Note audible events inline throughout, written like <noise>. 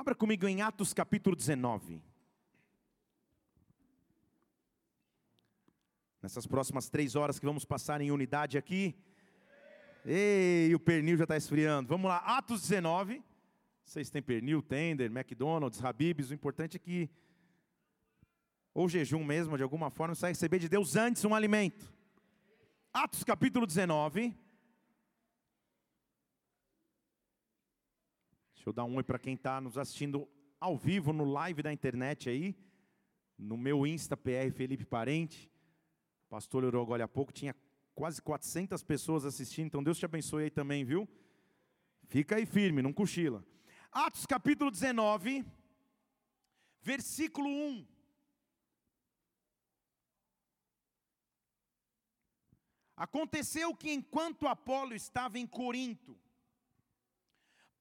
Abra comigo em Atos capítulo 19. Nessas próximas três horas que vamos passar em unidade aqui. Ei, o pernil já está esfriando. Vamos lá, Atos 19. Vocês têm pernil, tender, McDonald's, Habib's. O importante é que, ou jejum mesmo, de alguma forma, você vai receber de Deus antes um alimento. Atos capítulo 19. Deixa eu dar um oi para quem está nos assistindo ao vivo no live da internet aí. No meu Insta PR Felipe Parente. O pastor orou agora há pouco, tinha quase 400 pessoas assistindo, então Deus te abençoe aí também, viu? Fica aí firme, não cochila. Atos capítulo 19, versículo 1. Aconteceu que enquanto Apolo estava em Corinto,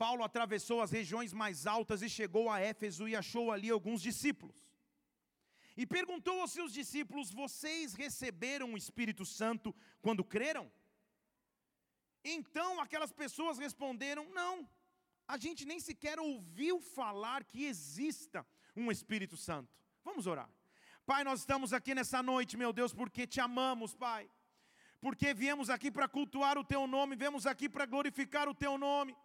Paulo atravessou as regiões mais altas e chegou a Éfeso e achou ali alguns discípulos. E perguntou aos seus discípulos: Vocês receberam o Espírito Santo quando creram? Então aquelas pessoas responderam: Não, a gente nem sequer ouviu falar que exista um Espírito Santo. Vamos orar. Pai, nós estamos aqui nessa noite, meu Deus, porque te amamos, Pai. Porque viemos aqui para cultuar o teu nome, viemos aqui para glorificar o teu nome.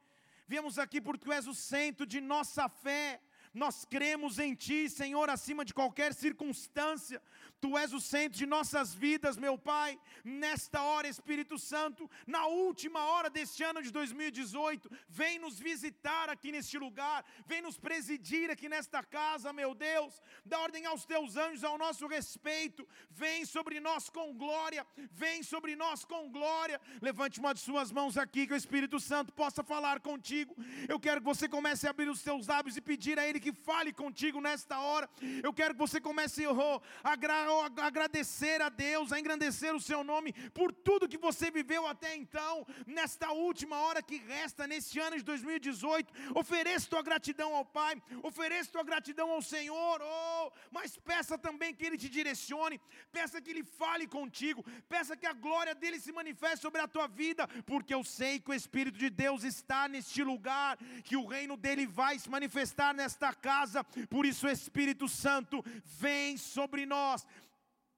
Viemos aqui porque tu és o centro de nossa fé. Nós cremos em Ti, Senhor, acima de qualquer circunstância. Tu és o centro de nossas vidas, meu Pai. Nesta hora, Espírito Santo, na última hora deste ano de 2018, vem nos visitar aqui neste lugar, vem nos presidir aqui nesta casa, meu Deus. Dá ordem aos teus anjos ao nosso respeito. Vem sobre nós com glória, vem sobre nós com glória. Levante uma de suas mãos aqui, que o Espírito Santo possa falar contigo. Eu quero que você comece a abrir os seus lábios e pedir a Ele que fale contigo nesta hora. Eu quero que você comece oh, a, a agradecer a Deus, a engrandecer o seu nome por tudo que você viveu até então, nesta última hora que resta, neste ano de 2018. Ofereça tua gratidão ao Pai, ofereça tua gratidão ao Senhor, oh, mas peça também que Ele te direcione, peça que Ele fale contigo, peça que a glória dele se manifeste sobre a tua vida, porque eu sei que o Espírito de Deus está neste lugar, que o reino dele vai se manifestar nesta casa. Por isso, Espírito Santo, vem sobre nós.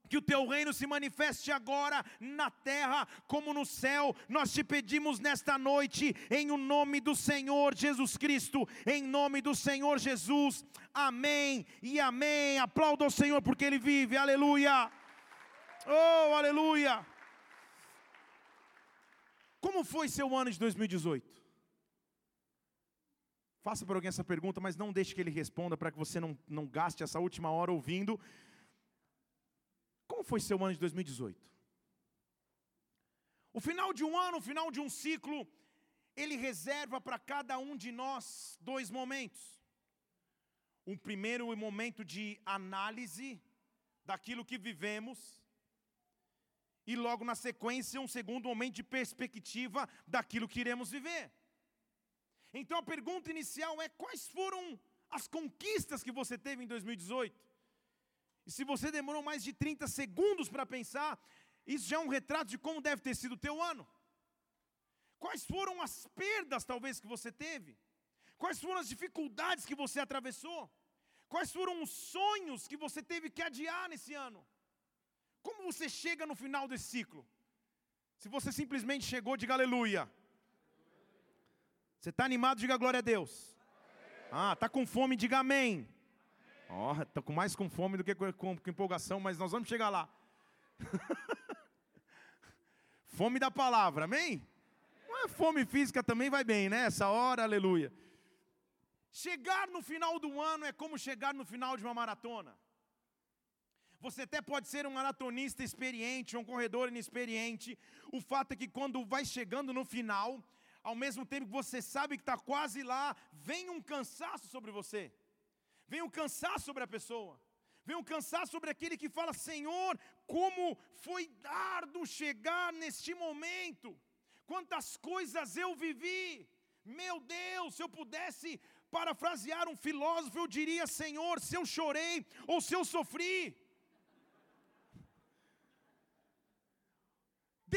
Que o teu reino se manifeste agora na terra como no céu. Nós te pedimos nesta noite, em o nome do Senhor Jesus Cristo, em nome do Senhor Jesus. Amém e amém. Aplauda o Senhor porque Ele vive. Aleluia. Oh, aleluia. Como foi seu ano de 2018? Faça para alguém essa pergunta, mas não deixe que ele responda para que você não, não gaste essa última hora ouvindo. Como foi seu ano de 2018? O final de um ano, o final de um ciclo, ele reserva para cada um de nós dois momentos. Um primeiro momento de análise daquilo que vivemos, e logo na sequência, um segundo momento de perspectiva daquilo que iremos viver. Então a pergunta inicial é: quais foram as conquistas que você teve em 2018? E se você demorou mais de 30 segundos para pensar, isso já é um retrato de como deve ter sido o teu ano. Quais foram as perdas talvez que você teve? Quais foram as dificuldades que você atravessou? Quais foram os sonhos que você teve que adiar nesse ano? Como você chega no final desse ciclo? Se você simplesmente chegou, diga aleluia. Você está animado? Diga glória a Deus. Ah, está com fome? Diga amém. Ó, oh, com mais com fome do que com, com, com empolgação, mas nós vamos chegar lá. <laughs> fome da palavra, amém? Não é fome física também vai bem, né? Essa hora, aleluia. Chegar no final do ano é como chegar no final de uma maratona. Você até pode ser um maratonista experiente, um corredor inexperiente. O fato é que quando vai chegando no final, ao mesmo tempo que você sabe que está quase lá, vem um cansaço sobre você, vem um cansaço sobre a pessoa, vem um cansaço sobre aquele que fala: Senhor, como foi dardo chegar neste momento, quantas coisas eu vivi, meu Deus, se eu pudesse parafrasear um filósofo, eu diria: Senhor, se eu chorei ou se eu sofri.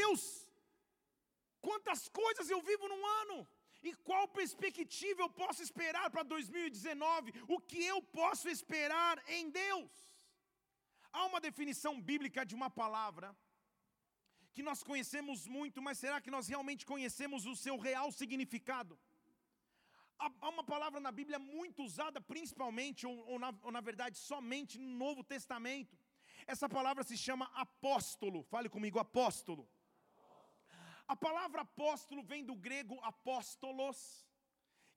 Deus Quantas coisas eu vivo num ano. E qual perspectiva eu posso esperar para 2019? O que eu posso esperar em Deus? Há uma definição bíblica de uma palavra que nós conhecemos muito, mas será que nós realmente conhecemos o seu real significado? Há uma palavra na Bíblia muito usada, principalmente, ou, ou, na, ou na verdade somente no Novo Testamento. Essa palavra se chama apóstolo. Fale comigo, apóstolo. A palavra apóstolo vem do grego apóstolos,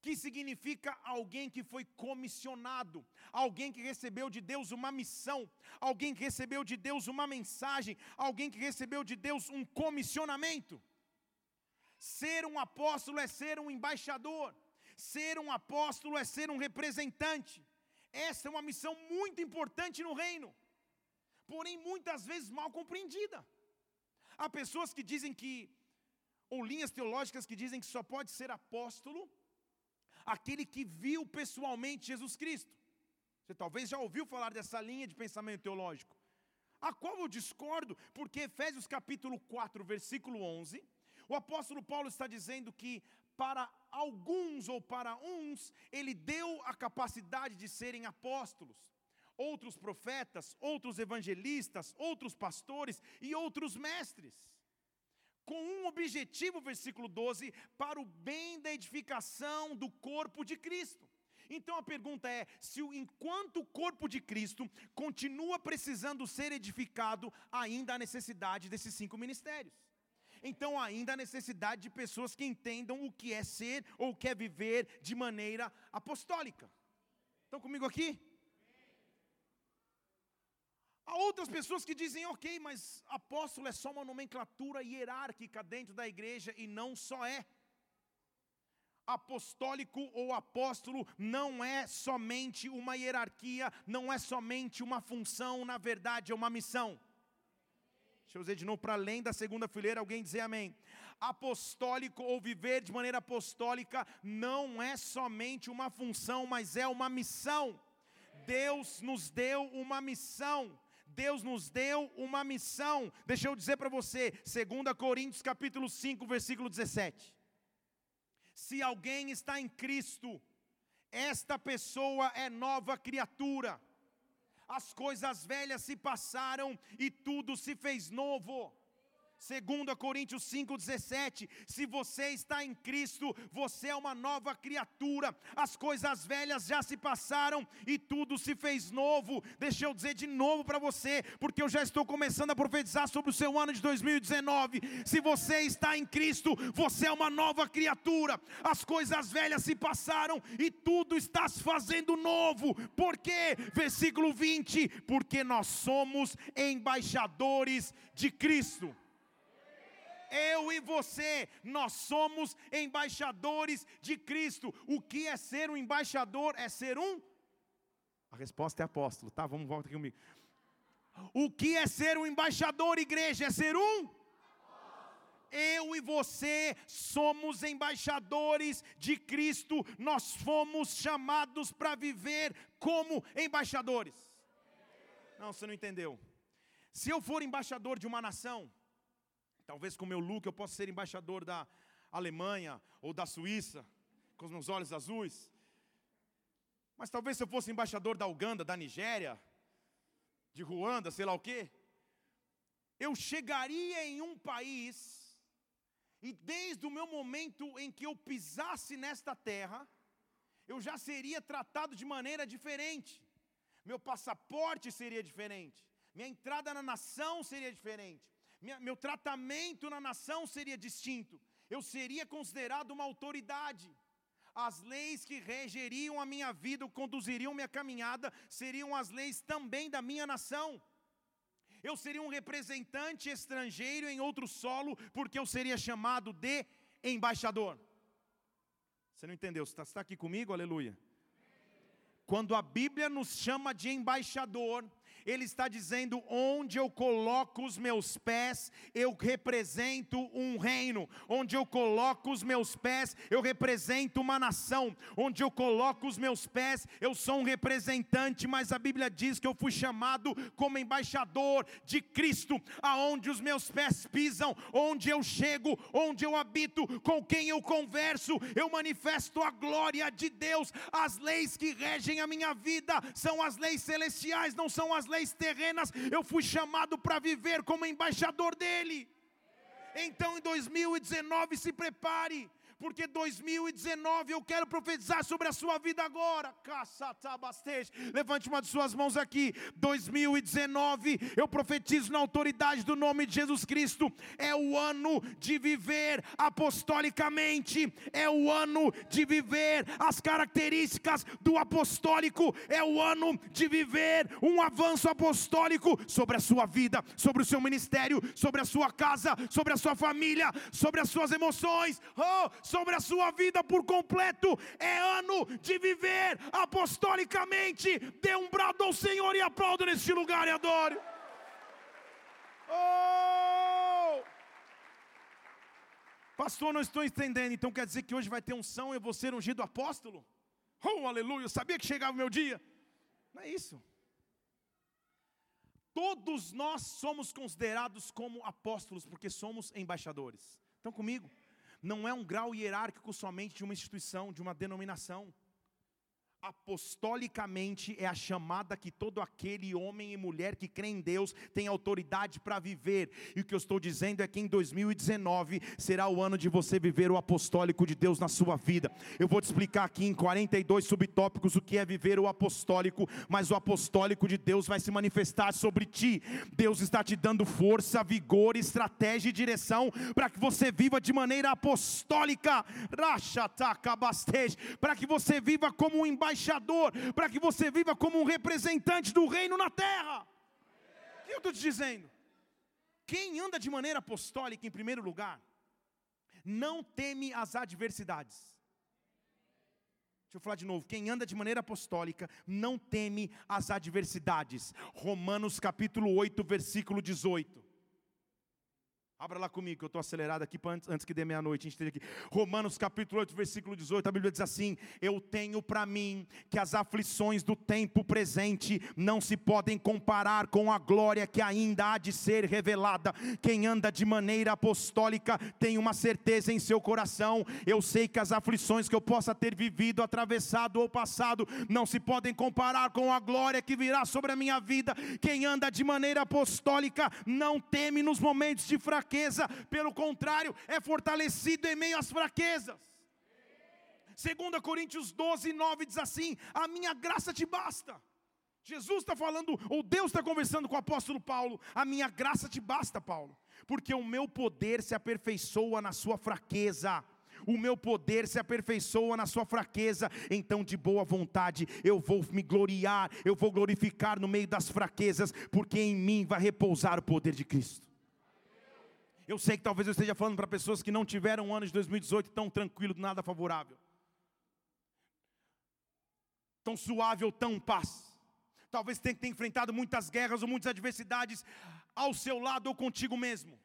que significa alguém que foi comissionado, alguém que recebeu de Deus uma missão, alguém que recebeu de Deus uma mensagem, alguém que recebeu de Deus um comissionamento. Ser um apóstolo é ser um embaixador, ser um apóstolo é ser um representante. Essa é uma missão muito importante no reino, porém muitas vezes mal compreendida. Há pessoas que dizem que, ou linhas teológicas que dizem que só pode ser apóstolo aquele que viu pessoalmente Jesus Cristo. Você talvez já ouviu falar dessa linha de pensamento teológico, a qual eu discordo, porque Efésios capítulo 4, versículo 11, o apóstolo Paulo está dizendo que para alguns ou para uns, ele deu a capacidade de serem apóstolos, outros profetas, outros evangelistas, outros pastores e outros mestres com um objetivo, versículo 12, para o bem da edificação do corpo de Cristo. Então a pergunta é: se enquanto o corpo de Cristo continua precisando ser edificado, ainda há necessidade desses cinco ministérios. Então ainda há necessidade de pessoas que entendam o que é ser ou o que é viver de maneira apostólica. Estão comigo aqui? Há outras pessoas que dizem, ok, mas apóstolo é só uma nomenclatura hierárquica dentro da igreja e não só é. Apostólico ou apóstolo não é somente uma hierarquia, não é somente uma função, na verdade é uma missão. Deixa eu dizer de novo, para além da segunda fileira, alguém dizer amém. Apostólico ou viver de maneira apostólica não é somente uma função, mas é uma missão. Deus nos deu uma missão. Deus nos deu uma missão. Deixa eu dizer para você, 2 Coríntios capítulo 5, versículo 17. Se alguém está em Cristo, esta pessoa é nova criatura. As coisas velhas se passaram e tudo se fez novo. 2 Coríntios 5,17: Se você está em Cristo, você é uma nova criatura, as coisas velhas já se passaram e tudo se fez novo. Deixa eu dizer de novo para você, porque eu já estou começando a profetizar sobre o seu ano de 2019. Se você está em Cristo, você é uma nova criatura, as coisas velhas se passaram e tudo está se fazendo novo. Por quê? Versículo 20: Porque nós somos embaixadores de Cristo eu e você, nós somos embaixadores de Cristo. O que é ser um embaixador? É ser um. A resposta é apóstolo, tá? Vamos voltar aqui comigo. O que é ser um embaixador, igreja? É ser um. Eu e você somos embaixadores de Cristo, nós fomos chamados para viver como embaixadores. Não, você não entendeu. Se eu for embaixador de uma nação, Talvez com o meu look eu possa ser embaixador da Alemanha ou da Suíça, com os meus olhos azuis. Mas talvez se eu fosse embaixador da Uganda, da Nigéria, de Ruanda, sei lá o quê, eu chegaria em um país e desde o meu momento em que eu pisasse nesta terra, eu já seria tratado de maneira diferente. Meu passaporte seria diferente. Minha entrada na nação seria diferente minha, meu tratamento na nação seria distinto, eu seria considerado uma autoridade. As leis que regeriam a minha vida, conduziriam minha caminhada, seriam as leis também da minha nação. Eu seria um representante estrangeiro em outro solo, porque eu seria chamado de embaixador. Você não entendeu? Você está, está aqui comigo? Aleluia. Quando a Bíblia nos chama de embaixador, ele está dizendo: onde eu coloco os meus pés, eu represento um reino. Onde eu coloco os meus pés, eu represento uma nação. Onde eu coloco os meus pés, eu sou um representante. Mas a Bíblia diz que eu fui chamado como embaixador de Cristo. Aonde os meus pés pisam, onde eu chego, onde eu habito, com quem eu converso, eu manifesto a glória de Deus. As leis que regem a minha vida são as leis celestiais, não são as leis terrenas, eu fui chamado para viver como embaixador dele. Então em 2019 se prepare, porque 2019 eu quero profetizar sobre a sua vida agora. Levante uma de suas mãos aqui. 2019 eu profetizo na autoridade do nome de Jesus Cristo. É o ano de viver apostolicamente, é o ano de viver as características do apostólico, é o ano de viver um avanço apostólico sobre a sua vida, sobre o seu ministério, sobre a sua casa, sobre a sua família, sobre as suas emoções. Oh, sobre a sua vida por completo. É ano de viver apostolicamente. Dê um brado ao Senhor e aplauda neste lugar e adore. Oh! Pastor, não estou entendendo. Então quer dizer que hoje vai ter unção e eu vou ser ungido apóstolo? Oh, aleluia. Eu sabia que chegava o meu dia. Não é isso. Todos nós somos considerados como apóstolos porque somos embaixadores. Estão comigo? Não é um grau hierárquico somente de uma instituição, de uma denominação apostolicamente é a chamada que todo aquele homem e mulher que crê em Deus tem autoridade para viver. E o que eu estou dizendo é que em 2019 será o ano de você viver o apostólico de Deus na sua vida. Eu vou te explicar aqui em 42 subtópicos o que é viver o apostólico, mas o apostólico de Deus vai se manifestar sobre ti. Deus está te dando força, vigor, estratégia e direção para que você viva de maneira apostólica. Para que você viva como um embaixador embaixador, para que você viva como um representante do reino na terra. O que eu estou te dizendo? Quem anda de maneira apostólica, em primeiro lugar, não teme as adversidades. Deixa eu falar de novo. Quem anda de maneira apostólica não teme as adversidades. Romanos capítulo 8, versículo 18. Abra lá comigo, que eu estou acelerado aqui antes, antes que dê meia-noite. A gente aqui. Romanos capítulo 8, versículo 18. A Bíblia diz assim: Eu tenho para mim que as aflições do tempo presente não se podem comparar com a glória que ainda há de ser revelada. Quem anda de maneira apostólica tem uma certeza em seu coração. Eu sei que as aflições que eu possa ter vivido, atravessado ou passado, não se podem comparar com a glória que virá sobre a minha vida. Quem anda de maneira apostólica não teme nos momentos de fraqueza fraqueza, pelo contrário, é fortalecido em meio às fraquezas. 2 Coríntios 12, 9 diz assim: A minha graça te basta. Jesus está falando, ou Deus está conversando com o apóstolo Paulo: A minha graça te basta, Paulo, porque o meu poder se aperfeiçoa na sua fraqueza. O meu poder se aperfeiçoa na sua fraqueza, então de boa vontade eu vou me gloriar, eu vou glorificar no meio das fraquezas, porque em mim vai repousar o poder de Cristo. Eu sei que talvez eu esteja falando para pessoas que não tiveram um ano de 2018 tão tranquilo, nada favorável, tão suave ou tão paz. Talvez tenha que ter enfrentado muitas guerras ou muitas adversidades ao seu lado ou contigo mesmo.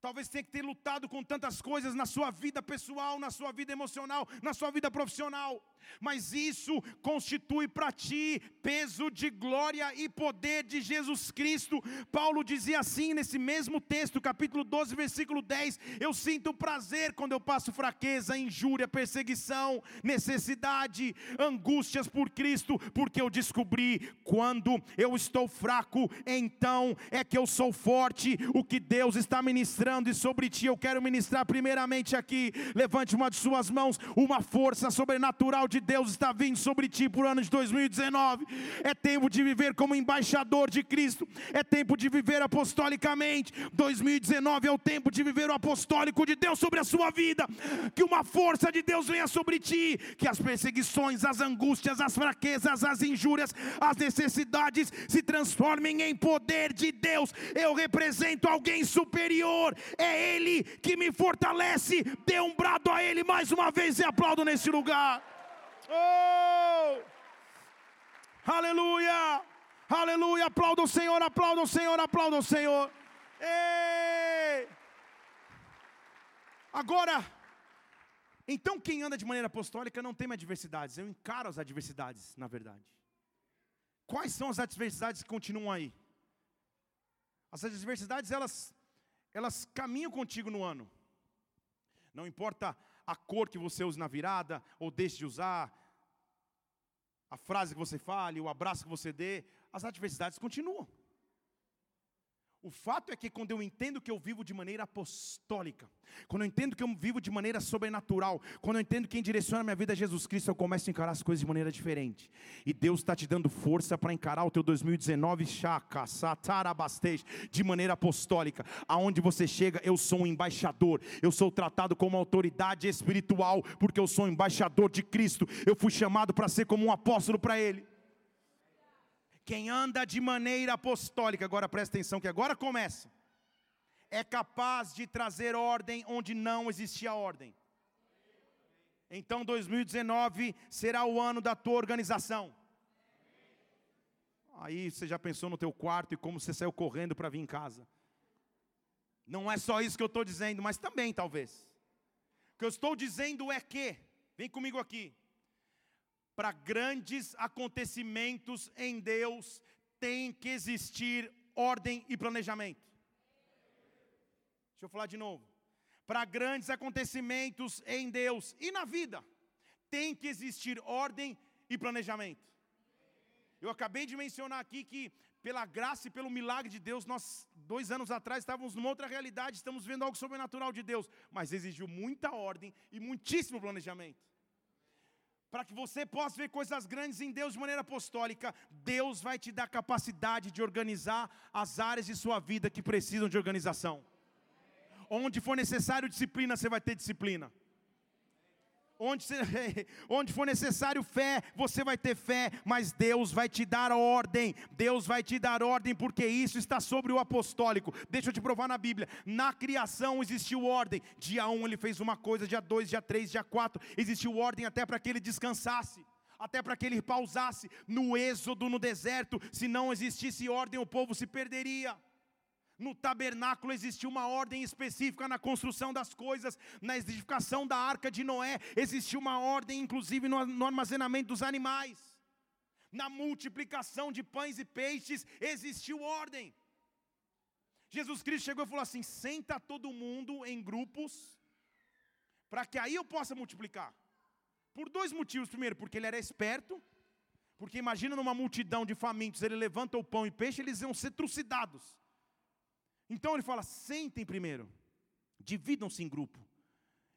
Talvez tenha que ter lutado com tantas coisas na sua vida pessoal, na sua vida emocional, na sua vida profissional mas isso constitui para ti peso de glória e poder de Jesus Cristo. Paulo dizia assim nesse mesmo texto, capítulo 12, versículo 10: Eu sinto prazer quando eu passo fraqueza, injúria, perseguição, necessidade, angústias por Cristo, porque eu descobri quando eu estou fraco, então é que eu sou forte. O que Deus está ministrando e sobre ti eu quero ministrar primeiramente aqui. Levante uma de suas mãos, uma força sobrenatural de Deus está vindo sobre ti por ano de 2019. É tempo de viver como embaixador de Cristo. É tempo de viver apostolicamente. 2019 é o tempo de viver o apostólico de Deus sobre a sua vida. Que uma força de Deus venha sobre ti. Que as perseguições, as angústias, as fraquezas, as injúrias, as necessidades se transformem em poder de Deus. Eu represento alguém superior. É Ele que me fortalece. Dê um brado a Ele mais uma vez e aplaudo nesse lugar. Oh! Aleluia! Aleluia, aplauda o Senhor, aplauda o Senhor, aplauda o Senhor. Ei! Agora, então quem anda de maneira apostólica não tem adversidades, eu encaro as adversidades, na verdade. Quais são as adversidades que continuam aí? As adversidades, elas, elas caminham contigo no ano. Não importa a cor que você use na virada, ou deixe de usar, a frase que você fale, o abraço que você dê, as adversidades continuam. O fato é que quando eu entendo que eu vivo de maneira apostólica, quando eu entendo que eu vivo de maneira sobrenatural, quando eu entendo que quem direciona a minha vida é Jesus Cristo, eu começo a encarar as coisas de maneira diferente. E Deus está te dando força para encarar o teu 2019 chaca, satarabastej, de maneira apostólica. Aonde você chega, eu sou um embaixador, eu sou tratado como autoridade espiritual, porque eu sou um embaixador de Cristo. Eu fui chamado para ser como um apóstolo para Ele. Quem anda de maneira apostólica, agora presta atenção que agora começa, é capaz de trazer ordem onde não existia ordem. Então 2019 será o ano da tua organização. Aí você já pensou no teu quarto e como você saiu correndo para vir em casa. Não é só isso que eu estou dizendo, mas também talvez. O que eu estou dizendo é que, vem comigo aqui, para grandes acontecimentos em Deus, tem que existir ordem e planejamento. Deixa eu falar de novo. Para grandes acontecimentos em Deus e na vida, tem que existir ordem e planejamento. Eu acabei de mencionar aqui que, pela graça e pelo milagre de Deus, nós, dois anos atrás, estávamos numa outra realidade, estamos vendo algo sobrenatural de Deus, mas exigiu muita ordem e muitíssimo planejamento para que você possa ver coisas grandes em Deus de maneira apostólica, Deus vai te dar capacidade de organizar as áreas de sua vida que precisam de organização. Onde for necessário disciplina, você vai ter disciplina. Onde, <laughs> onde for necessário fé, você vai ter fé, mas Deus vai te dar ordem. Deus vai te dar ordem, porque isso está sobre o apostólico. Deixa eu te provar na Bíblia. Na criação existiu ordem. Dia 1 um, ele fez uma coisa, dia 2, dia 3, dia 4, existiu ordem até para que ele descansasse até para que ele pausasse no êxodo no deserto, se não existisse ordem, o povo se perderia. No tabernáculo existiu uma ordem específica na construção das coisas, na edificação da arca de Noé, existiu uma ordem, inclusive, no armazenamento dos animais. Na multiplicação de pães e peixes existiu ordem. Jesus Cristo chegou e falou assim: senta todo mundo em grupos, para que aí eu possa multiplicar. Por dois motivos. Primeiro, porque ele era esperto, porque imagina numa multidão de famintos, ele levanta o pão e peixe, eles iam ser trucidados. Então ele fala: sentem primeiro, dividam-se em grupo,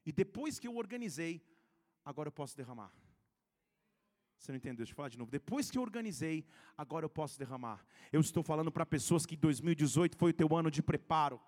e depois que eu organizei, agora eu posso derramar. Você não entendeu? Deixa eu falar de novo. Depois que eu organizei, agora eu posso derramar. Eu estou falando para pessoas que 2018 foi o teu ano de preparo.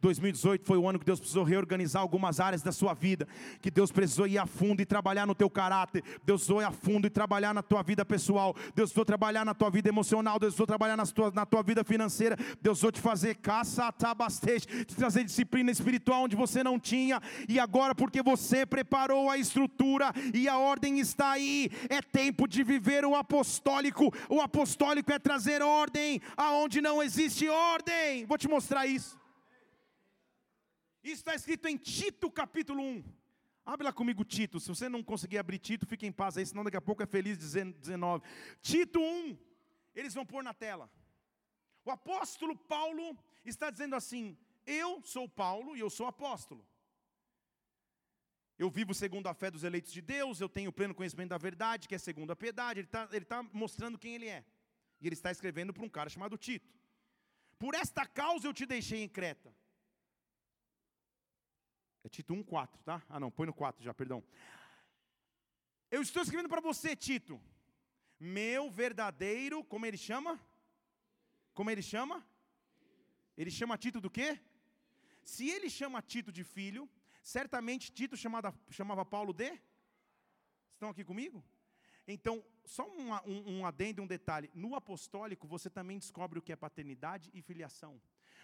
2018 foi o ano que Deus precisou reorganizar algumas áreas da sua vida. Que Deus precisou ir a fundo e trabalhar no teu caráter. Deus precisou ir a fundo e trabalhar na tua vida pessoal. Deus precisou trabalhar na tua vida emocional. Deus precisou trabalhar na tua, na tua vida financeira. Deus precisou te fazer caça, te trazer disciplina espiritual onde você não tinha. E agora, porque você preparou a estrutura e a ordem está está aí. É tempo de viver o apostólico. O apostólico é trazer ordem aonde não existe ordem. Vou te mostrar isso. Isso está escrito em Tito capítulo 1. Abre lá comigo Tito. Se você não conseguir abrir Tito, fique em paz aí, senão daqui a pouco é feliz 19. Tito 1. Eles vão pôr na tela. O apóstolo Paulo está dizendo assim: Eu sou Paulo e eu sou apóstolo. Eu vivo segundo a fé dos eleitos de Deus, eu tenho pleno conhecimento da verdade, que é segundo a piedade. Ele está ele tá mostrando quem ele é. E ele está escrevendo para um cara chamado Tito. Por esta causa eu te deixei em Creta. É Tito 1,4, tá? Ah, não, põe no 4 já, perdão. Eu estou escrevendo para você, Tito. Meu verdadeiro, como ele chama? Como ele chama? Ele chama Tito do quê? Se ele chama Tito de filho, Certamente Tito chamava, chamava Paulo de? Estão aqui comigo? Então, só um, um, um adendo, um detalhe. No apostólico, você também descobre o que é paternidade e filiação.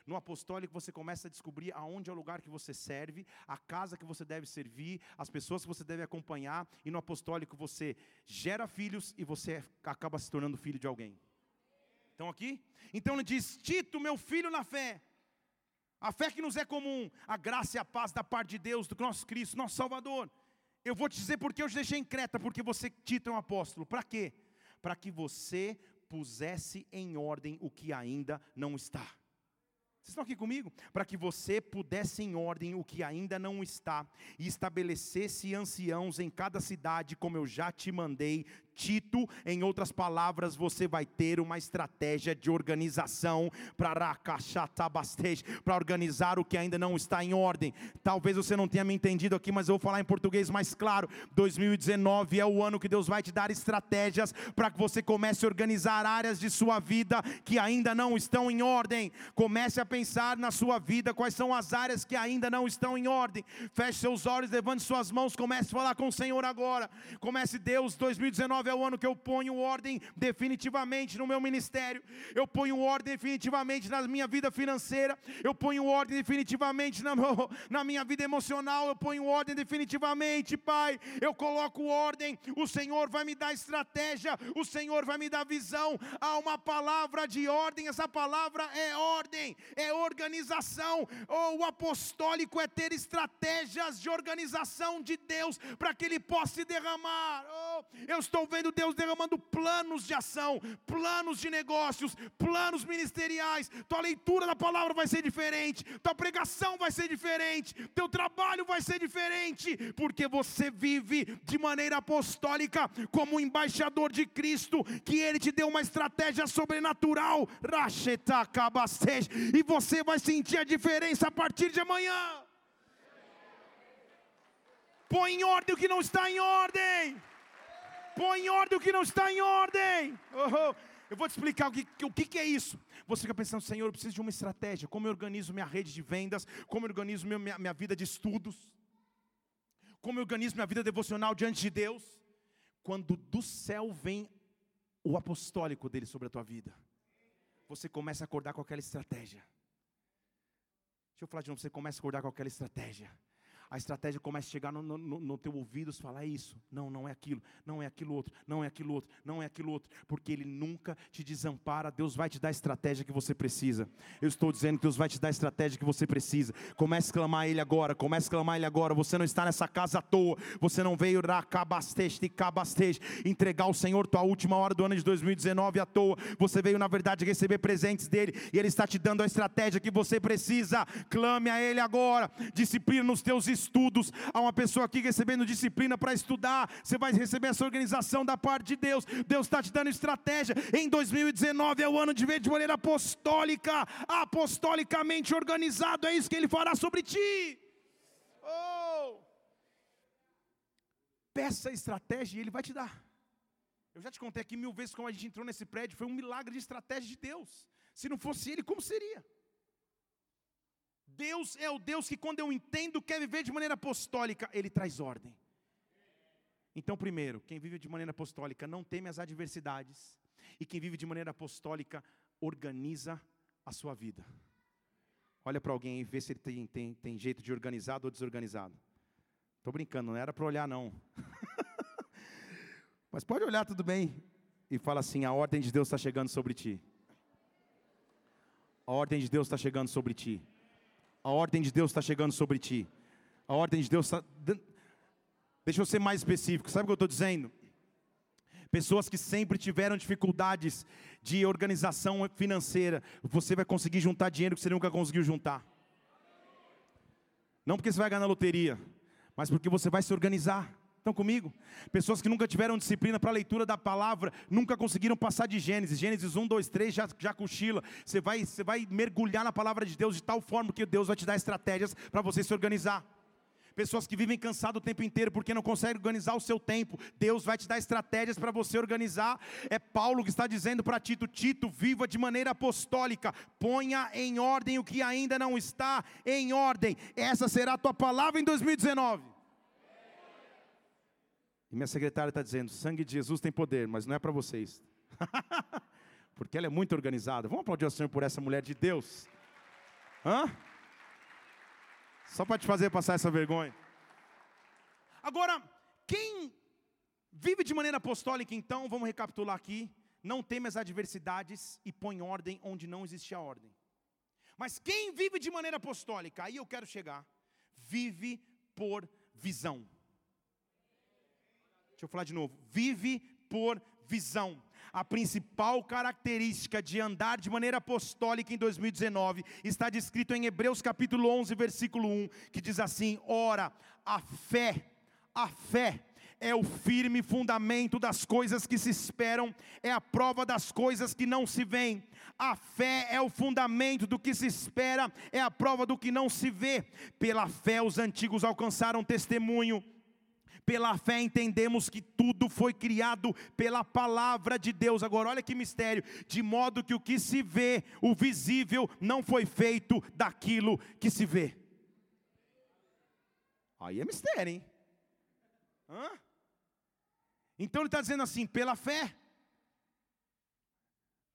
No apostólico você começa a descobrir aonde é o lugar que você serve, a casa que você deve servir, as pessoas que você deve acompanhar, e no apostólico você gera filhos e você acaba se tornando filho de alguém. Estão aqui? Então ele diz: Tito, meu filho na fé, a fé que nos é comum, a graça e a paz da parte de Deus, do nosso Cristo, nosso Salvador. Eu vou te dizer porque eu te deixei em Creta, porque você, Tito, é um apóstolo. Para quê? Para que você pusesse em ordem o que ainda não está. Vocês estão aqui comigo? Para que você pudesse em ordem o que ainda não está, e estabelecesse anciãos em cada cidade, como eu já te mandei, Tito, em outras palavras, você vai ter uma estratégia de organização para para organizar o que ainda não está em ordem. Talvez você não tenha me entendido aqui, mas eu vou falar em português mais claro. 2019 é o ano que Deus vai te dar estratégias para que você comece a organizar áreas de sua vida que ainda não estão em ordem. Comece a pensar na sua vida quais são as áreas que ainda não estão em ordem. Feche seus olhos, levante suas mãos, comece a falar com o Senhor agora. Comece Deus 2019 2019 é o ano que eu ponho ordem definitivamente no meu ministério, eu ponho ordem definitivamente na minha vida financeira, eu ponho ordem definitivamente na, na minha vida emocional, eu ponho ordem definitivamente, Pai. Eu coloco ordem, o Senhor vai me dar estratégia, o Senhor vai me dar visão. Há uma palavra de ordem, essa palavra é ordem, é organização. Oh, o apostólico é ter estratégias de organização de Deus para que Ele possa se derramar. Oh, eu estou vendo Deus derramando planos de ação, planos de negócios, planos ministeriais. Tua leitura da palavra vai ser diferente, tua pregação vai ser diferente, teu trabalho vai ser diferente, porque você vive de maneira apostólica como embaixador de Cristo, que Ele te deu uma estratégia sobrenatural, e você vai sentir a diferença a partir de amanhã. Põe em ordem o que não está em ordem. Põe em ordem o que não está em ordem. Oh, eu vou te explicar o que, o que é isso. Você fica pensando, Senhor, eu preciso de uma estratégia. Como eu organizo minha rede de vendas? Como eu organizo minha, minha vida de estudos? Como eu organizo minha vida devocional diante de Deus? Quando do céu vem o apostólico dele sobre a tua vida, você começa a acordar com aquela estratégia. Deixa eu falar de novo, você começa a acordar com aquela estratégia a estratégia começa a chegar no, no, no teu ouvido e falar é isso, não, não é aquilo, não é aquilo outro, não é aquilo outro, não é aquilo outro, porque Ele nunca te desampara, Deus vai te dar a estratégia que você precisa. Eu estou dizendo que Deus vai te dar a estratégia que você precisa. Comece a clamar a Ele agora, comece a clamar a Ele agora. Você não está nessa casa à toa, você não veio racabasteste, cabasteste, entregar ao Senhor tua última hora do ano de 2019 à toa. Você veio, na verdade, receber presentes dele. E Ele está te dando a estratégia que você precisa. Clame a Ele agora, disciplina nos teus estudos estudos. Há uma pessoa aqui recebendo disciplina para estudar. Você vai receber essa organização da parte de Deus. Deus está te dando estratégia. Em 2019 é o ano de ver de maneira apostólica, apostolicamente organizado. É isso que Ele fará sobre ti. Oh! Peça estratégia e Ele vai te dar. Eu já te contei aqui mil vezes como a gente entrou nesse prédio. Foi um milagre de estratégia de Deus. Se não fosse Ele, como seria? Deus é o Deus que, quando eu entendo, quer viver de maneira apostólica, Ele traz ordem. Então, primeiro, quem vive de maneira apostólica não teme as adversidades, e quem vive de maneira apostólica organiza a sua vida. Olha para alguém e vê se ele tem, tem, tem jeito de organizado ou desorganizado. Estou brincando, não era para olhar, não. <laughs> Mas pode olhar tudo bem. E fala assim: a ordem de Deus está chegando sobre ti. A ordem de Deus está chegando sobre ti. A ordem de Deus está chegando sobre ti. A ordem de Deus está. Deixa eu ser mais específico. Sabe o que eu estou dizendo? Pessoas que sempre tiveram dificuldades de organização financeira, você vai conseguir juntar dinheiro que você nunca conseguiu juntar. Não porque você vai ganhar na loteria, mas porque você vai se organizar. Estão comigo? Pessoas que nunca tiveram disciplina para a leitura da palavra, nunca conseguiram passar de Gênesis. Gênesis 1, 2, 3 já, já cochila. Você vai, você vai mergulhar na palavra de Deus de tal forma que Deus vai te dar estratégias para você se organizar. Pessoas que vivem cansadas o tempo inteiro porque não conseguem organizar o seu tempo. Deus vai te dar estratégias para você organizar. É Paulo que está dizendo para Tito: Tito, viva de maneira apostólica, ponha em ordem o que ainda não está em ordem. Essa será a tua palavra em 2019. E minha secretária está dizendo: sangue de Jesus tem poder, mas não é para vocês. <laughs> Porque ela é muito organizada. Vamos aplaudir o Senhor por essa mulher de Deus. Hã? Só para te fazer passar essa vergonha. Agora, quem vive de maneira apostólica, então, vamos recapitular aqui, não teme as adversidades e põe ordem onde não existe a ordem. Mas quem vive de maneira apostólica, aí eu quero chegar, vive por visão. Deixa eu falar de novo. Vive por visão. A principal característica de andar de maneira apostólica em 2019 está descrito em Hebreus capítulo 11, versículo 1, que diz assim: Ora, a fé, a fé é o firme fundamento das coisas que se esperam, é a prova das coisas que não se veem. A fé é o fundamento do que se espera, é a prova do que não se vê. Pela fé, os antigos alcançaram testemunho. Pela fé entendemos que tudo foi criado pela palavra de Deus. Agora, olha que mistério: de modo que o que se vê, o visível, não foi feito daquilo que se vê. Aí é mistério, hein? Hã? Então ele está dizendo assim: pela fé,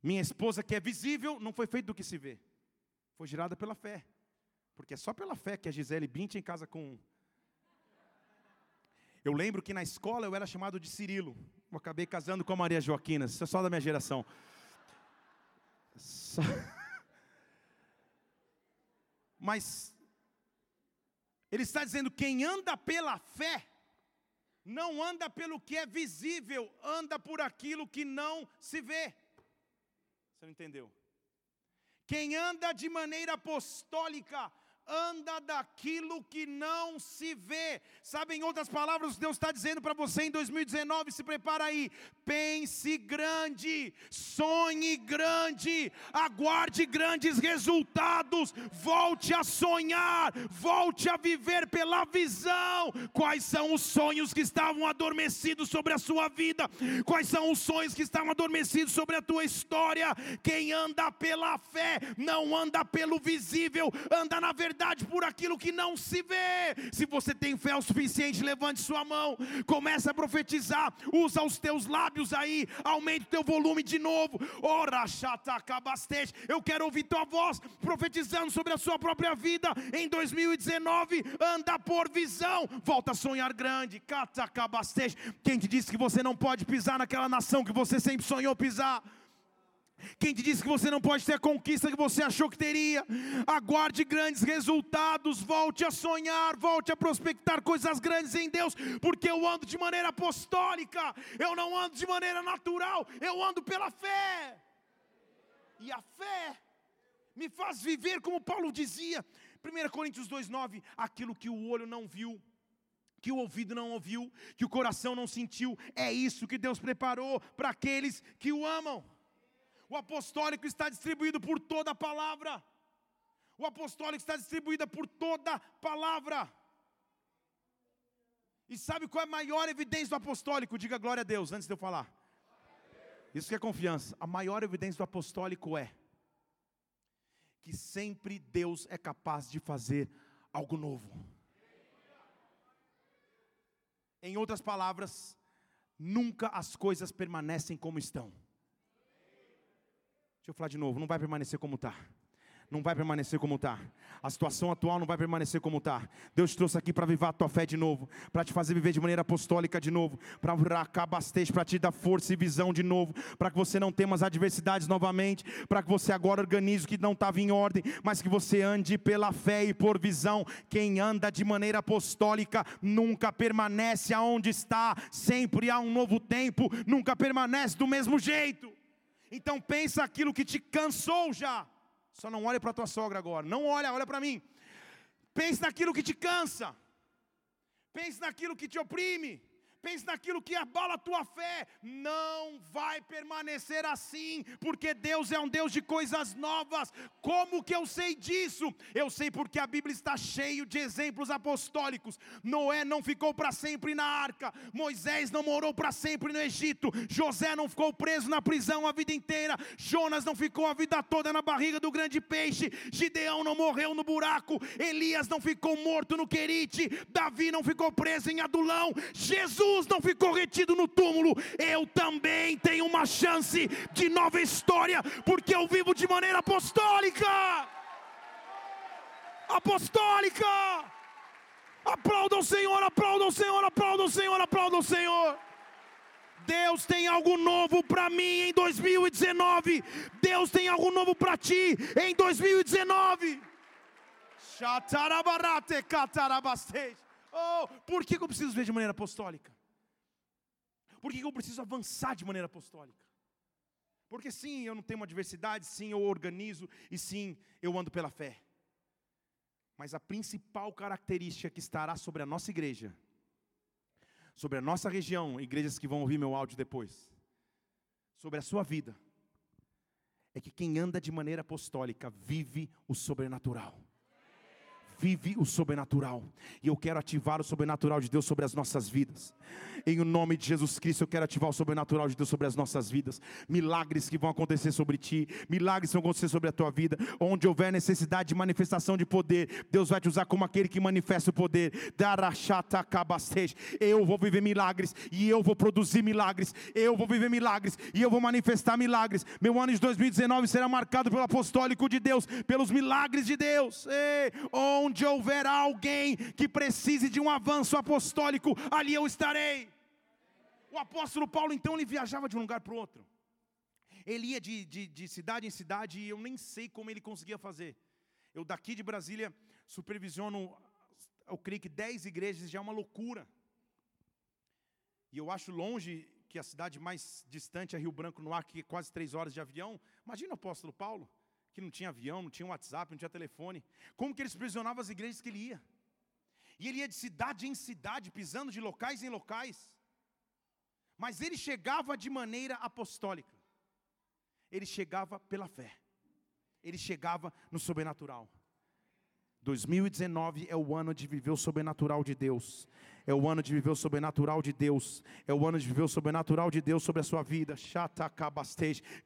minha esposa que é visível, não foi feito do que se vê, foi gerada pela fé. Porque é só pela fé que a Gisele Bint em casa com. Eu lembro que na escola eu era chamado de Cirilo. Eu acabei casando com a Maria Joaquina, isso é só da minha geração. Só... <laughs> Mas ele está dizendo: quem anda pela fé, não anda pelo que é visível, anda por aquilo que não se vê. Você não entendeu? Quem anda de maneira apostólica, anda daquilo que não se vê. Sabe, em outras palavras, Deus está dizendo para você em 2019: se prepara aí, pense grande, sonhe grande, aguarde grandes resultados, volte a sonhar, volte a viver pela visão. Quais são os sonhos que estavam adormecidos sobre a sua vida? Quais são os sonhos que estavam adormecidos sobre a tua história? Quem anda pela fé, não anda pelo visível, anda na verdade verdade por aquilo que não se vê. Se você tem fé o suficiente, levante sua mão, comece a profetizar, usa os teus lábios aí, aumente o teu volume de novo. Ora, cabastete. Eu quero ouvir tua voz profetizando sobre a sua própria vida em 2019. Anda por visão, volta a sonhar grande. cabastete. Quem te disse que você não pode pisar naquela nação que você sempre sonhou pisar? Quem te disse que você não pode ter a conquista que você achou que teria? Aguarde grandes resultados, volte a sonhar, volte a prospectar coisas grandes em Deus, porque eu ando de maneira apostólica, eu não ando de maneira natural, eu ando pela fé. E a fé me faz viver como Paulo dizia, 1 Coríntios 2,9: aquilo que o olho não viu, que o ouvido não ouviu, que o coração não sentiu, é isso que Deus preparou para aqueles que o amam. O apostólico está distribuído por toda a palavra. O apostólico está distribuído por toda a palavra. E sabe qual é a maior evidência do apostólico? Diga glória a Deus antes de eu falar. Isso que é confiança. A maior evidência do apostólico é que sempre Deus é capaz de fazer algo novo. Em outras palavras, nunca as coisas permanecem como estão. Deixa eu falar de novo, não vai permanecer como está não vai permanecer como está. A situação atual não vai permanecer como está. Deus te trouxe aqui para viver a tua fé de novo, para te fazer viver de maneira apostólica de novo, para racabasteja, para te dar força e visão de novo, para que você não tenha as adversidades novamente, para que você agora organize o que não estava em ordem, mas que você ande pela fé e por visão. Quem anda de maneira apostólica nunca permanece aonde está, sempre há um novo tempo, nunca permanece do mesmo jeito. Então pensa aquilo que te cansou já. Só não olhe para tua sogra agora. Não olha, olha para mim. Pense naquilo que te cansa. Pense naquilo que te oprime pense naquilo que abala a tua fé, não vai permanecer assim, porque Deus é um Deus de coisas novas. Como que eu sei disso? Eu sei porque a Bíblia está cheio de exemplos apostólicos. Noé não ficou para sempre na arca, Moisés não morou para sempre no Egito, José não ficou preso na prisão a vida inteira, Jonas não ficou a vida toda na barriga do grande peixe, Gideão não morreu no buraco, Elias não ficou morto no Querite, Davi não ficou preso em Adulão, Jesus Jesus não ficou retido no túmulo, eu também tenho uma chance de nova história, porque eu vivo de maneira apostólica. apostólica. Aplauda o Senhor, aplauda o Senhor, aplauda o Senhor, aplauda o Senhor. Deus tem algo novo para mim em 2019. Deus tem algo novo para ti em 2019. Oh, por que eu preciso ver de maneira apostólica? Por que eu preciso avançar de maneira apostólica? Porque sim, eu não tenho uma adversidade, sim, eu organizo e sim, eu ando pela fé. Mas a principal característica que estará sobre a nossa igreja, sobre a nossa região, igrejas que vão ouvir meu áudio depois, sobre a sua vida, é que quem anda de maneira apostólica vive o sobrenatural vive o sobrenatural. E eu quero ativar o sobrenatural de Deus sobre as nossas vidas. Em o nome de Jesus Cristo, eu quero ativar o sobrenatural de Deus sobre as nossas vidas. Milagres que vão acontecer sobre ti, milagres que vão acontecer sobre a tua vida. Onde houver necessidade de manifestação de poder, Deus vai te usar como aquele que manifesta o poder. Eu vou viver milagres e eu vou produzir milagres. Eu vou viver milagres e eu vou manifestar milagres. Meu ano de 2019 será marcado pelo apostólico de Deus, pelos milagres de Deus. Ei, onde onde houver alguém que precise de um avanço apostólico, ali eu estarei. O apóstolo Paulo, então, ele viajava de um lugar para o outro. Ele ia de, de, de, cidade em cidade e eu nem sei como ele conseguia fazer. Eu daqui de Brasília supervisiono, eu creio que 10 igrejas, já é uma loucura. E eu acho longe que a cidade mais distante é Rio Branco no ar, que é quase três horas de avião. Imagina o apóstolo Paulo que não tinha avião, não tinha WhatsApp, não tinha telefone. Como que ele supervisionava as igrejas que ele ia? E ele ia de cidade em cidade, pisando de locais em locais. Mas ele chegava de maneira apostólica. Ele chegava pela fé. Ele chegava no sobrenatural. 2019 é o ano de viver o sobrenatural de Deus. É o ano de viver o sobrenatural de Deus. É o ano de viver o sobrenatural de Deus sobre a sua vida. Chata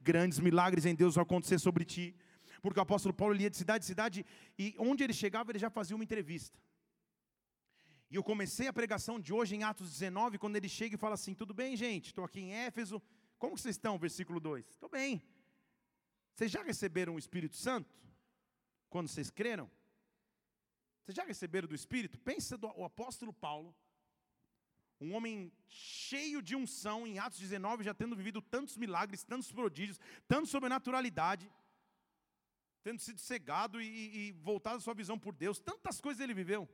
Grandes milagres em Deus vão acontecer sobre ti porque o apóstolo Paulo ia de cidade em cidade e onde ele chegava ele já fazia uma entrevista. E eu comecei a pregação de hoje em Atos 19, quando ele chega e fala assim: Tudo bem, gente, estou aqui em Éfeso, como vocês estão? Versículo 2: Estou bem. Vocês já receberam o Espírito Santo? Quando vocês creram? Vocês já receberam do Espírito? Pensa do o apóstolo Paulo, um homem cheio de unção, em Atos 19, já tendo vivido tantos milagres, tantos prodígios, tanta sobrenaturalidade tendo sido cegado e, e voltado a sua visão por Deus, tantas coisas ele viveu.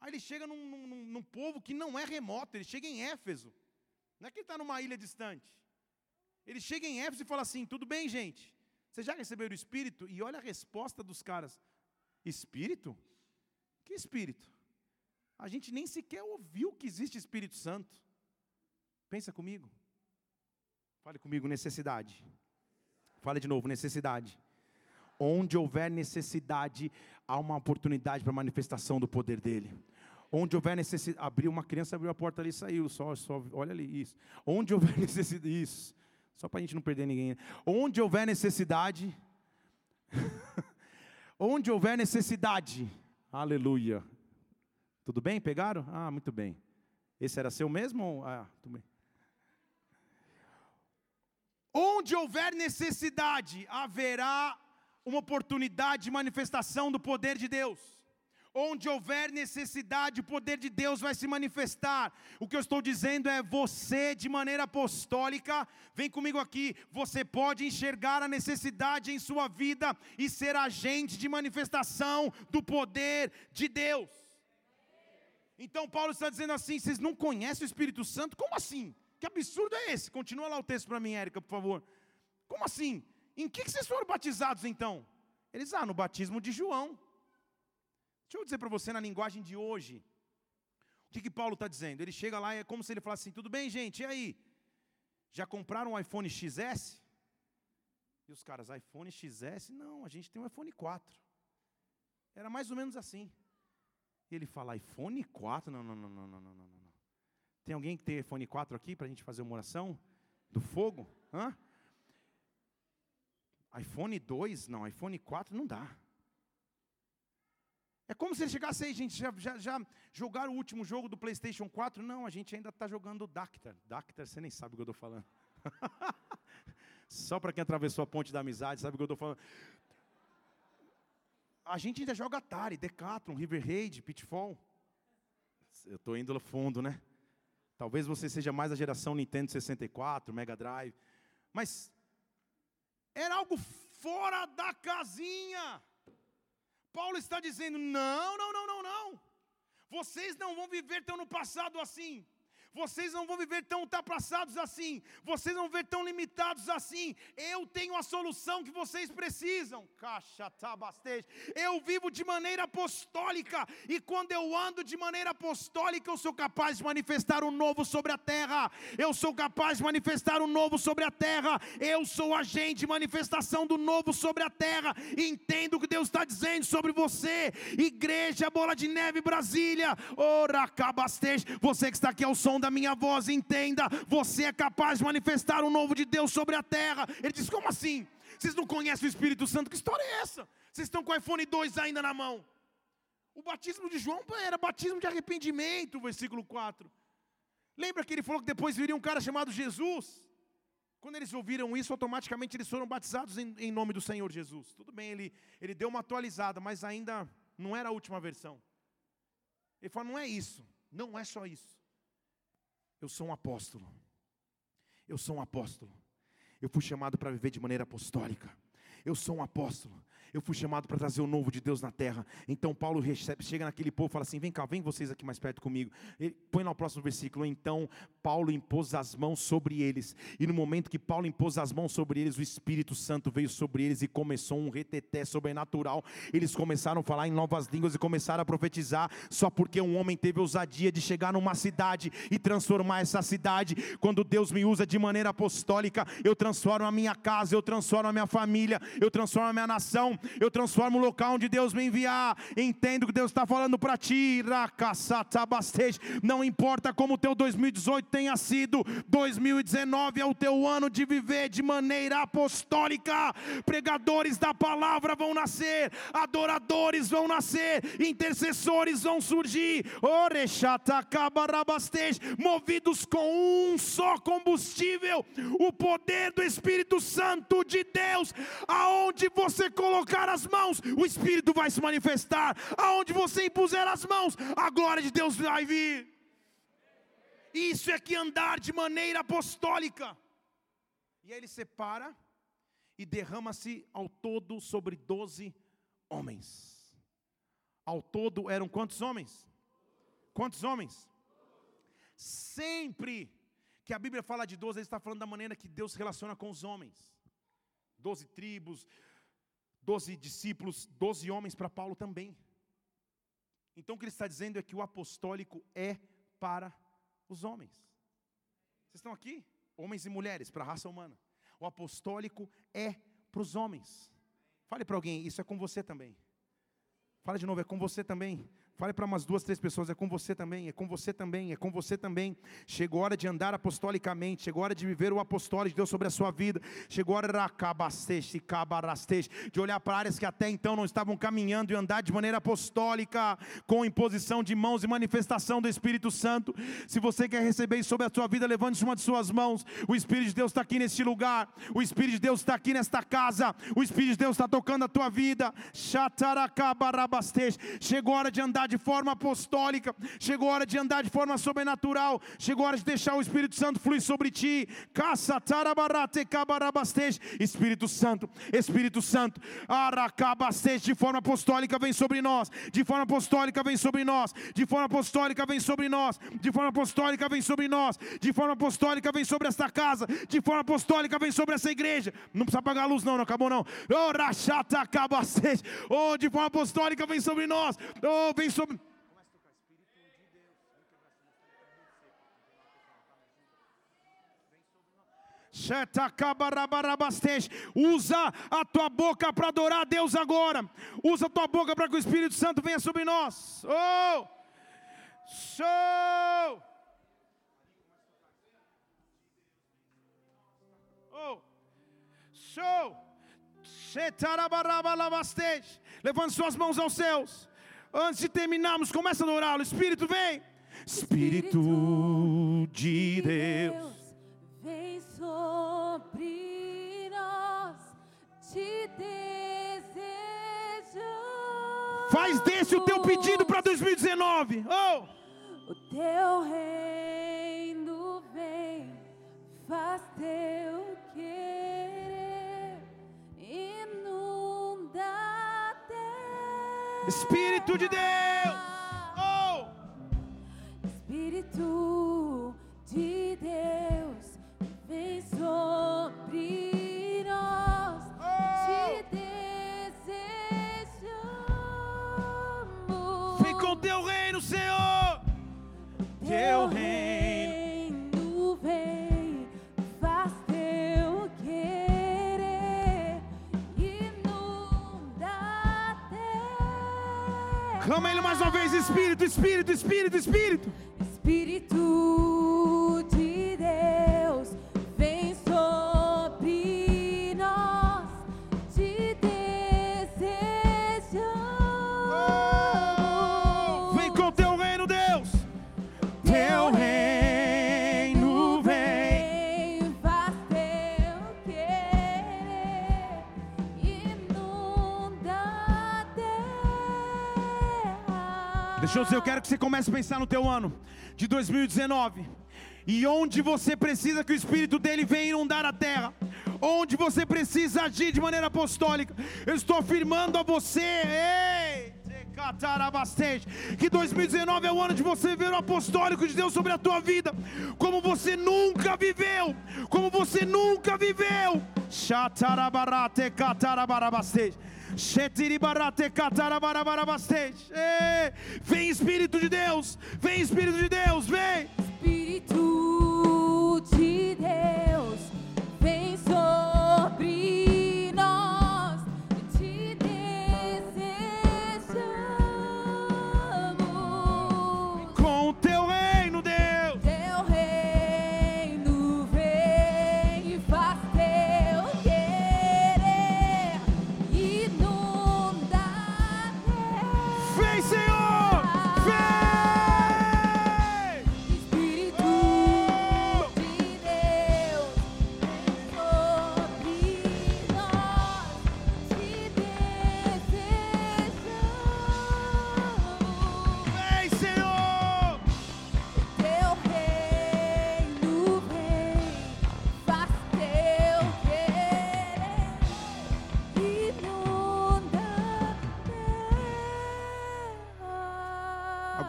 Aí ele chega num, num, num povo que não é remoto, ele chega em Éfeso, não é que ele está numa ilha distante. Ele chega em Éfeso e fala assim: tudo bem, gente, vocês já receberam o Espírito? E olha a resposta dos caras: Espírito? Que Espírito? A gente nem sequer ouviu que existe Espírito Santo. Pensa comigo. Fale comigo, necessidade. Fale de novo, necessidade. Onde houver necessidade, há uma oportunidade para manifestação do poder dele. Onde houver necessidade, abriu uma criança, abriu a porta ali e saiu, só, só, olha ali, isso. Onde houver <laughs> necessidade, isso, só para a gente não perder ninguém. Onde houver necessidade, <laughs> onde houver necessidade, aleluia. Tudo bem? Pegaram? Ah, muito bem. Esse era seu mesmo? Ah, tudo bem. Onde houver necessidade, haverá uma oportunidade de manifestação do poder de Deus. Onde houver necessidade, o poder de Deus vai se manifestar. O que eu estou dizendo é: você, de maneira apostólica, vem comigo aqui, você pode enxergar a necessidade em sua vida e ser agente de manifestação do poder de Deus. Então, Paulo está dizendo assim: vocês não conhecem o Espírito Santo? Como assim? Que absurdo é esse? Continua lá o texto para mim, Érica, por favor. Como assim? Em que, que vocês foram batizados então? Eles, ah, no batismo de João. Deixa eu dizer para você na linguagem de hoje. O que, que Paulo está dizendo? Ele chega lá e é como se ele falasse assim: tudo bem, gente, e aí? Já compraram um iPhone XS? E os caras, iPhone XS? Não, a gente tem um iPhone 4. Era mais ou menos assim. E ele fala, iPhone 4? Não, não, não, não, não, não, não. Tem alguém que tem iPhone 4 aqui para a gente fazer uma oração? Do fogo? Hã? iPhone 2, não, iPhone 4 não dá. É como se ele chegasse aí, gente, já, já, já jogaram o último jogo do PlayStation 4? Não, a gente ainda está jogando Dactar. Dactar, você nem sabe o que eu estou falando. <laughs> Só para quem atravessou a ponte da amizade, sabe o que eu estou falando. a gente ainda joga Atari, Decathlon, River Raid, Pitfall. Eu estou indo fundo, né? Talvez você seja mais a geração Nintendo 64, Mega Drive. Mas era algo fora da casinha. Paulo está dizendo: não, não, não, não, não. Vocês não vão viver tão no passado assim. Vocês não vão viver tão ultrapassados assim. Vocês não vão viver tão limitados assim. Eu tenho a solução que vocês precisam. Caixa tabastej. Eu vivo de maneira apostólica. E quando eu ando de maneira apostólica, eu sou capaz de manifestar o novo sobre a terra. Eu sou capaz de manifestar o novo sobre a terra. Eu sou agente de manifestação do novo sobre a terra. Entendo o que Deus está dizendo sobre você. Igreja Bola de Neve Brasília. Ora cabastej. Você que está aqui ao som da da minha voz, entenda, você é capaz de manifestar o novo de Deus sobre a terra. Ele diz: como assim? Vocês não conhecem o Espírito Santo? Que história é essa? Vocês estão com o iPhone 2 ainda na mão. O batismo de João era batismo de arrependimento, versículo 4. Lembra que ele falou que depois viria um cara chamado Jesus? Quando eles ouviram isso, automaticamente eles foram batizados em, em nome do Senhor Jesus. Tudo bem, ele, ele deu uma atualizada, mas ainda não era a última versão. Ele falou: não é isso, não é só isso. Eu sou um apóstolo. Eu sou um apóstolo. Eu fui chamado para viver de maneira apostólica. Eu sou um apóstolo. Eu fui chamado para trazer o novo de Deus na terra. Então Paulo recebe, chega naquele povo e fala assim: vem cá, vem vocês aqui mais perto comigo. Ele, põe lá o próximo versículo. Então Paulo impôs as mãos sobre eles. E no momento que Paulo impôs as mãos sobre eles, o Espírito Santo veio sobre eles e começou um reteté sobrenatural. Eles começaram a falar em novas línguas e começaram a profetizar. Só porque um homem teve ousadia de chegar numa cidade e transformar essa cidade. Quando Deus me usa de maneira apostólica, eu transformo a minha casa, eu transformo a minha família, eu transformo a minha nação eu transformo o local onde Deus me enviar. Entendo que Deus está falando para ti. Não importa como o teu 2018 tenha sido, 2019 é o teu ano de viver de maneira apostólica. Pregadores da palavra vão nascer, adoradores vão nascer, intercessores vão surgir. Movidos com um só combustível, o poder do Espírito Santo de Deus, aonde você colocar colocar as mãos, o Espírito vai se manifestar. Aonde você impuser as mãos, a glória de Deus vai vir. Isso é que andar de maneira apostólica. E aí ele separa e derrama-se ao todo sobre doze homens. Ao todo eram quantos homens? Quantos homens? Sempre que a Bíblia fala de doze, ele está falando da maneira que Deus se relaciona com os homens. Doze tribos, doze discípulos, doze homens para Paulo também. Então o que ele está dizendo é que o apostólico é para os homens. Vocês estão aqui? Homens e mulheres, para a raça humana. O apostólico é para os homens. Fale para alguém, isso é com você também. Fala de novo, é com você também. Fale para umas duas, três pessoas, é com você também, é com você também, é com você também. Chegou a hora de andar apostolicamente, chegou a hora de viver o apostólico de Deus sobre a sua vida. Chegou a hora de olhar para áreas que até então não estavam caminhando e andar de maneira apostólica, com imposição de mãos e manifestação do Espírito Santo. Se você quer receber isso sobre a sua vida, levante uma de suas mãos. O Espírito de Deus está aqui neste lugar, o Espírito de Deus está aqui nesta casa, o Espírito de Deus está tocando a tua vida. Chegou a hora de andar de forma apostólica, chegou a hora de andar de forma sobrenatural, chegou a hora de deixar o Espírito Santo fluir sobre ti. Espírito Santo, Espírito Santo, de forma apostólica vem sobre nós, de forma apostólica vem sobre nós, de forma apostólica vem sobre nós, de forma apostólica vem sobre nós, de forma apostólica vem sobre esta casa, de forma apostólica vem sobre essa igreja. Não precisa apagar a luz, não, não acabou não. Oh, Oh, de forma apostólica vem sobre nós. Oh, vem sobre. Usa a tua boca para adorar a Deus agora. Usa a tua boca para que o Espírito Santo venha sobre nós. Oh! Show! Oh! Show! Levante suas mãos aos céus. Antes de terminarmos, começa a adorá-lo. Espírito vem. Espírito de Deus. Vem sobre nós. Te desejo. Faz desse o teu pedido para 2019. Oh! O teu reino vem, faz teu querer, Espírito de Deus. Oh! Espírito de Deus, Espírito, Espírito, Espírito, Espírito. Espírito Deixa eu quero que você comece a pensar no teu ano de 2019. E onde você precisa que o Espírito dele venha inundar a terra. Onde você precisa agir de maneira apostólica. Eu estou afirmando a você, ei, que 2019 é o ano de você ver o apostólico de Deus sobre a tua vida, como você nunca viveu, como você nunca viveu. Shatarabarate Vem Espírito de Deus, vem Espírito de Deus, vem. Espírito terra.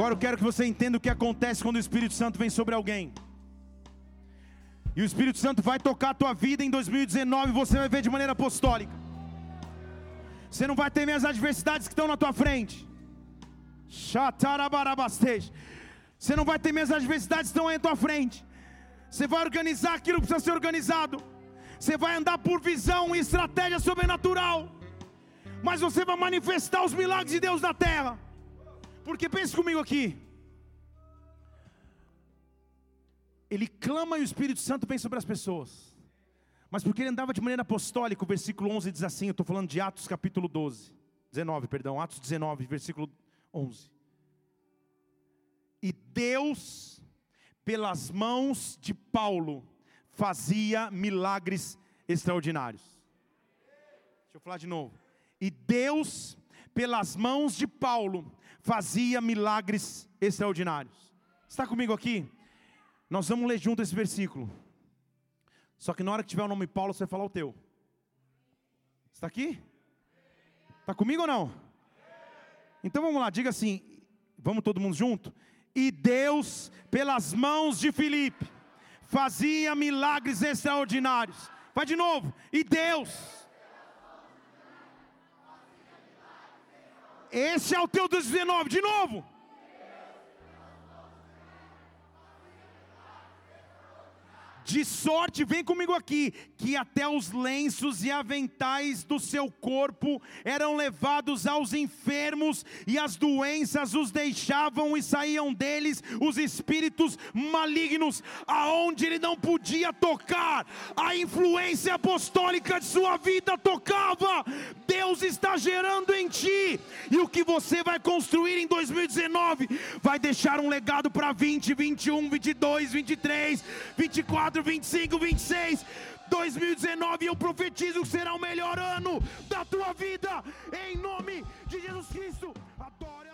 Agora eu quero que você entenda o que acontece quando o Espírito Santo vem sobre alguém. E o Espírito Santo vai tocar a tua vida em 2019 e você vai ver de maneira apostólica. Você não vai temer as adversidades que estão na tua frente. Você não vai temer as adversidades que estão aí na tua frente. Você vai organizar aquilo que precisa ser organizado. Você vai andar por visão e estratégia sobrenatural. Mas você vai manifestar os milagres de Deus na terra. Porque pense comigo aqui. Ele clama e o Espírito Santo vem sobre as pessoas. Mas porque ele andava de maneira apostólica, o versículo 11 diz assim, eu estou falando de Atos capítulo 12, 19, perdão, Atos 19, versículo 11. E Deus, pelas mãos de Paulo, fazia milagres extraordinários. Deixa eu falar de novo. E Deus, pelas mãos de Paulo, fazia milagres extraordinários. Está comigo aqui? Nós vamos ler junto esse versículo. Só que na hora que tiver o nome Paulo, você vai falar o teu. Está aqui? Está comigo ou não? Então vamos lá, diga assim, vamos todo mundo junto? E Deus, pelas mãos de Filipe, fazia milagres extraordinários. Vai de novo. E Deus. Esse é o teu 19, de novo. De sorte, vem comigo aqui, que até os lenços e aventais do seu corpo eram levados aos enfermos, e as doenças os deixavam e saíam deles os espíritos malignos, aonde ele não podia tocar, a influência apostólica de sua vida tocava. Deus está gerando em ti, e o que você vai construir em 2019 vai deixar um legado para 20, 21, 22, 23, 24, 24, 25, 26, 2019. Eu profetizo que será o melhor ano da tua vida, em nome de Jesus Cristo. Adore